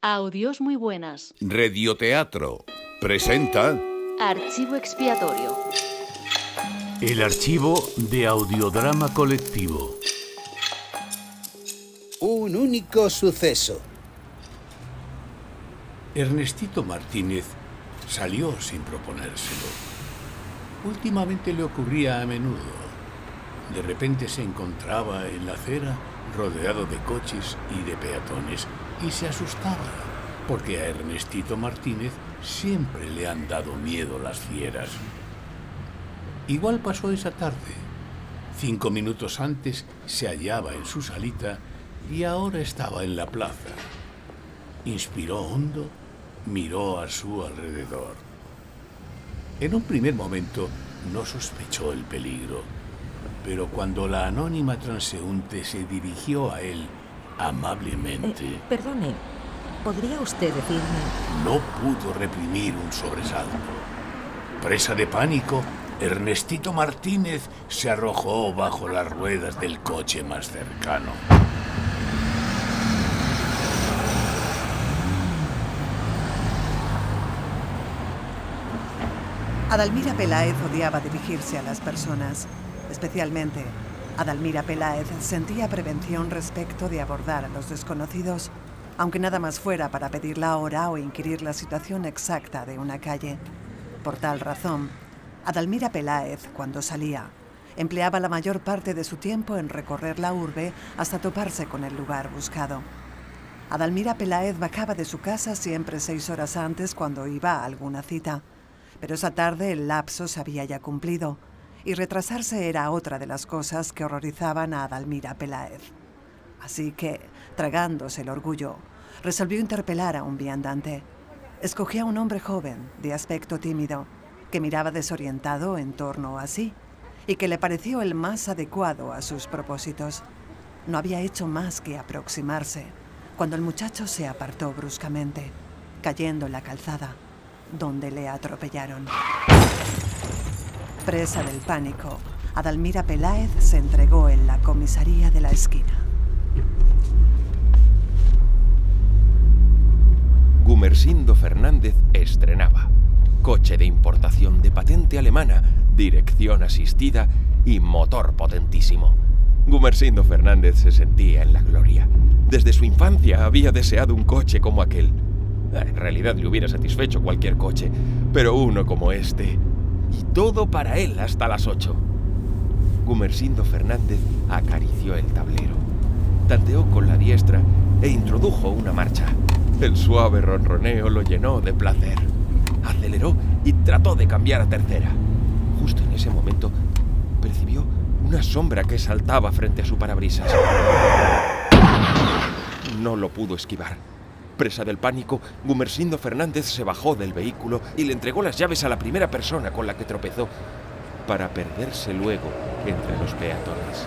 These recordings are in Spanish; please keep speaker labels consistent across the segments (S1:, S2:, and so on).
S1: Audios muy buenas.
S2: Radioteatro presenta
S1: Archivo expiatorio.
S3: El archivo de audiodrama colectivo.
S4: Un único suceso.
S3: Ernestito Martínez salió sin proponérselo. Últimamente le ocurría a menudo. De repente se encontraba en la acera rodeado de coches y de peatones y se asustaba porque a Ernestito Martínez siempre le han dado miedo las fieras. Igual pasó esa tarde. Cinco minutos antes se hallaba en su salita y ahora estaba en la plaza. Inspiró hondo, miró a su alrededor. En un primer momento no sospechó el peligro, pero cuando la anónima transeúnte se dirigió a él amablemente,
S5: Eh, perdone, ¿podría usted decirme?
S3: no pudo reprimir un sobresalto. Presa de pánico, Ernestito Martínez se arrojó bajo las ruedas del coche más cercano.
S6: Adalmira Peláez odiaba dirigirse a las personas. Especialmente, Adalmira Peláez sentía prevención respecto de abordar a los desconocidos, aunque nada más fuera para pedir la hora o inquirir la situación exacta de una calle. Por tal razón, Adalmira Peláez, cuando salía, empleaba la mayor parte de su tiempo en recorrer la urbe hasta toparse con el lugar buscado. Adalmira Peláez bajaba de su casa siempre seis horas antes cuando iba a alguna cita. Pero esa tarde el lapso se había ya cumplido y retrasarse era otra de las cosas que horrorizaban a Adalmira Peláez. Así que, tragándose el orgullo, resolvió interpelar a un viandante. Escogió a un hombre joven, de aspecto tímido, que miraba desorientado en torno a sí y que le pareció el más adecuado a sus propósitos. No había hecho más que aproximarse cuando el muchacho se apartó bruscamente, cayendo en la calzada, donde le atropellaron. Presa del pánico, Adalmira Peláez se entregó en la comisaría de la esquina.
S7: Gumersindo Fernández estrenaba. Coche de importación de patente alemana, dirección asistida y motor potentísimo. Gumersindo Fernández se sentía en la gloria. Desde su infancia había deseado un coche como aquel. En realidad le hubiera satisfecho cualquier coche, pero uno como este. Y todo para él hasta las ocho. Gumersindo Fernández acarició el tablero. Tanteó con la diestra e introdujo una marcha. El suave ronroneo lo llenó de placer. Aceleró y trató de cambiar a tercera. Justo en ese momento percibió una sombra que saltaba frente a su parabrisas. No lo pudo esquivar. Presa del pánico, Gumersindo Fernández se bajó del vehículo y le entregó las llaves a la primera persona con la que tropezó, para perderse luego entre los peatones.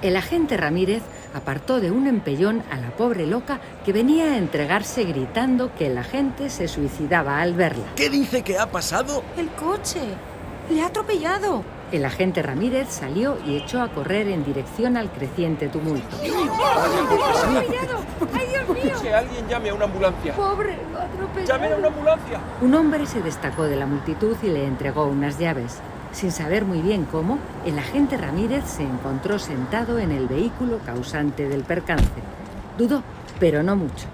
S5: El agente Ramírez apartó de un empellón a la pobre loca que venía a entregarse gritando que el agente se suicidaba al verla.
S8: ¿Qué dice que ha pasado?
S9: El coche. Le ha atropellado.
S5: El agente Ramírez salió y echó a correr en dirección al creciente tumulto.
S9: ¡Ay, Dios mío!
S7: Que alguien llame a una ambulancia.
S9: Pobre, atropellado.
S7: ¡Llamen a una ambulancia!
S5: Un hombre se destacó de la multitud y le entregó unas llaves. Sin saber muy bien cómo, el agente Ramírez se encontró sentado en el vehículo causante del percance. Dudó, pero no mucho.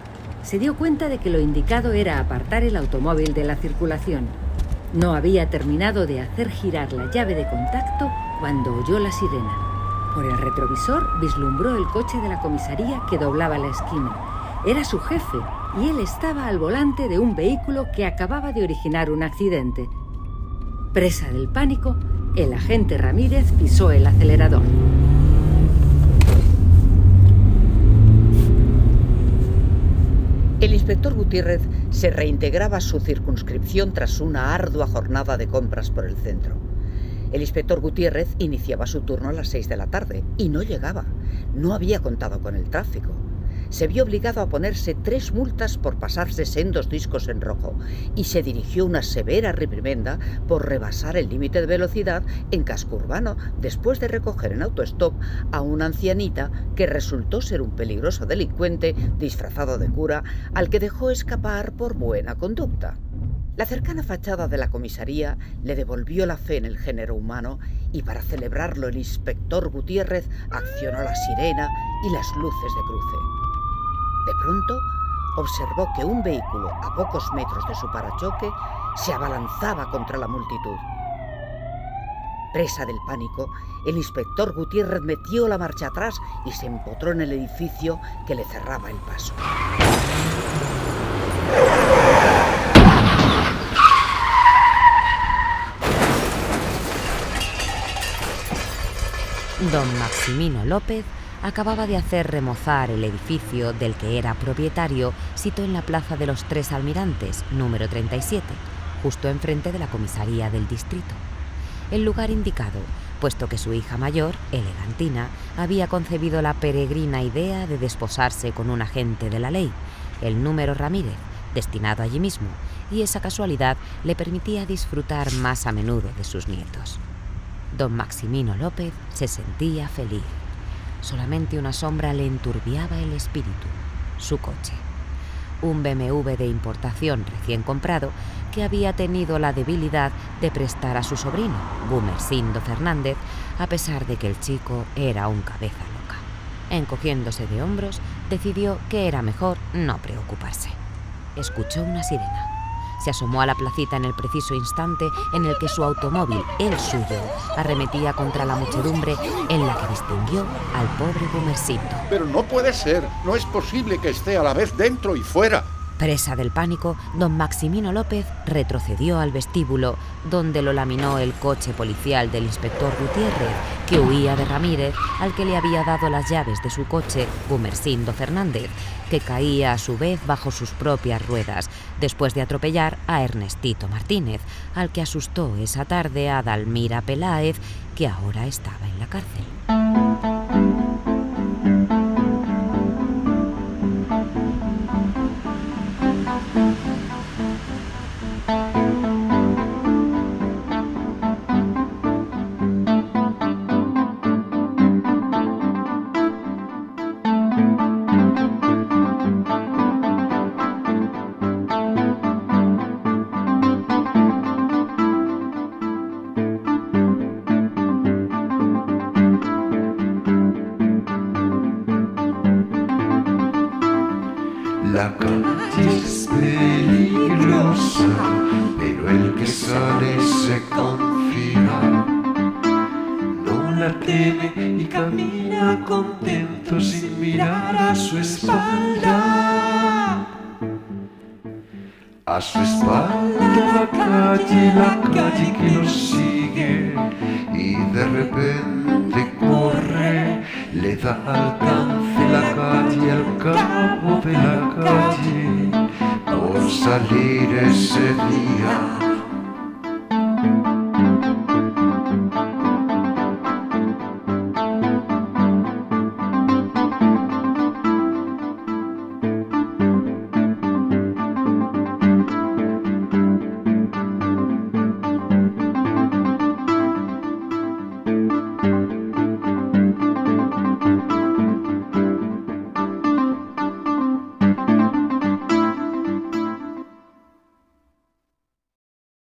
S5: Se dio cuenta de que lo indicado era apartar el automóvil de la circulación. No había terminado de hacer girar la llave de contacto cuando oyó la sirena. Por el retrovisor vislumbró el coche de la comisaría que doblaba la esquina. Era su jefe y él estaba al volante de un vehículo que acababa de originar un accidente. Presa del pánico, el agente Ramírez pisó el acelerador.
S10: El inspector Gutiérrez se reintegraba a su circunscripción tras una ardua jornada de compras por el centro. El inspector Gutiérrez iniciaba su turno a las seis de la tarde y no llegaba. No había contado con el tráfico. Se vio obligado a ponerse tres multas por pasarse sendos discos en rojo y se dirigió una severa reprimenda por rebasar el límite de velocidad en casco urbano después de recoger en autostop a una ancianita que resultó ser un peligroso delincuente disfrazado de cura al que dejó escapar por buena conducta. La cercana fachada de la comisaría le devolvió la fe en el género humano y para celebrarlo el inspector Gutiérrez accionó la sirena y las luces de cruce. De pronto observó que un vehículo a pocos metros de su parachoque se abalanzaba contra la multitud. Presa del pánico, el inspector Gutiérrez metió la marcha atrás y se empotró en el edificio que le cerraba el paso.
S11: Don Maximino López acababa de hacer remozar el edificio del que era propietario, situado en la Plaza de los Tres Almirantes, número 37, justo enfrente de la comisaría del distrito. El lugar indicado, puesto que su hija mayor, Elegantina, había concebido la peregrina idea de desposarse con un agente de la ley, el número Ramírez, destinado allí mismo, y esa casualidad le permitía disfrutar más a menudo de sus nietos. Don Maximino López se sentía feliz. Solamente una sombra le enturbiaba el espíritu, su coche. Un BMW de importación recién comprado que había tenido la debilidad de prestar a su sobrino, Gumersindo Fernández, a pesar de que el chico era un cabeza loca. Encogiéndose de hombros, decidió que era mejor no preocuparse. Escuchó una sirena se asomó a la placita en el preciso instante en el que su automóvil, el suyo, arremetía contra la muchedumbre en la que distinguió al pobre Gumersindo.
S12: Pero no puede ser, no es posible que esté a la vez dentro y fuera.
S11: Presa del pánico, don Maximino López retrocedió al vestíbulo, donde lo laminó el coche policial del inspector Gutiérrez, que huía de Ramírez, al que le había dado las llaves de su coche, Gumersindo Fernández, que caía a su vez bajo sus propias ruedas, después de atropellar a Ernestito Martínez, al que asustó esa tarde a Dalmira Peláez, que ahora estaba en la cárcel.
S13: La calle es peligrosa, pero el que sale se confía. No la teme y camina contento sin mirar a su espalda. A su espalda la calle, la calle que lo sigue y de repente le da alcance la calle al cabo de la calle. Por salir ese día